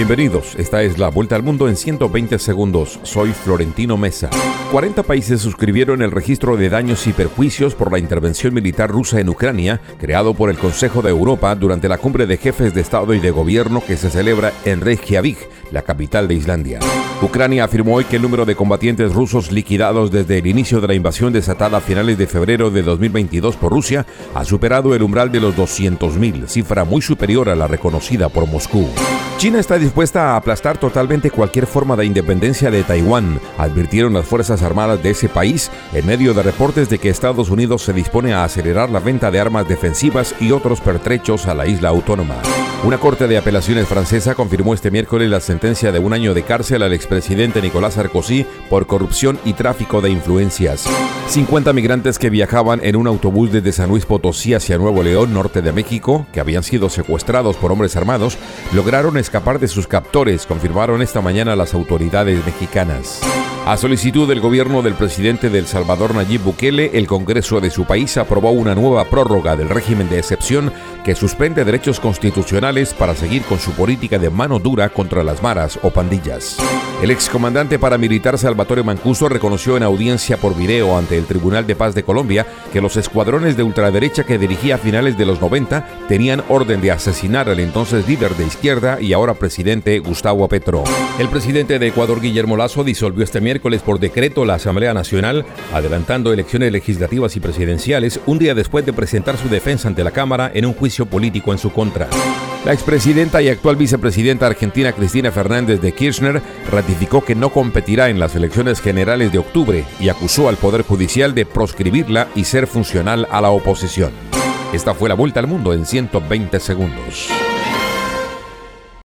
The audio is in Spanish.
Bienvenidos, esta es la Vuelta al Mundo en 120 segundos. Soy Florentino Mesa. 40 países suscribieron el registro de daños y perjuicios por la intervención militar rusa en Ucrania, creado por el Consejo de Europa durante la cumbre de jefes de Estado y de Gobierno que se celebra en Reykjavik, la capital de Islandia. Ucrania afirmó hoy que el número de combatientes rusos liquidados desde el inicio de la invasión desatada a finales de febrero de 2022 por Rusia ha superado el umbral de los 200.000, cifra muy superior a la reconocida por Moscú. China está dispuesta a aplastar totalmente cualquier forma de independencia de Taiwán, advirtieron las Fuerzas Armadas de ese país en medio de reportes de que Estados Unidos se dispone a acelerar la venta de armas defensivas y otros pertrechos a la isla autónoma. Una corte de apelaciones francesa confirmó este miércoles la sentencia de un año de cárcel al expresidente Nicolás Sarkozy por corrupción y tráfico de influencias. 50 migrantes que viajaban en un autobús desde San Luis Potosí hacia Nuevo León, norte de México, que habían sido secuestrados por hombres armados, lograron escapar de sus captores, confirmaron esta mañana las autoridades mexicanas. A solicitud del gobierno del presidente del Salvador Nayib Bukele, el Congreso de su país aprobó una nueva prórroga del régimen de excepción que suspende derechos constitucionales para seguir con su política de mano dura contra las maras o pandillas. El excomandante paramilitar Salvatore Mancuso reconoció en audiencia por video ante el Tribunal de Paz de Colombia que los escuadrones de ultraderecha que dirigía a finales de los 90 tenían orden de asesinar al entonces líder de izquierda y ahora presidente Gustavo Petro. El presidente de Ecuador, Guillermo Lazo, disolvió este miércoles por decreto la Asamblea Nacional, adelantando elecciones legislativas y presidenciales un día después de presentar su defensa ante la Cámara en un juicio político en su contra. La expresidenta y actual vicepresidenta argentina Cristina Fernández de Kirchner ratificó que no competirá en las elecciones generales de octubre y acusó al Poder Judicial de proscribirla y ser funcional a la oposición. Esta fue la vuelta al mundo en 120 segundos.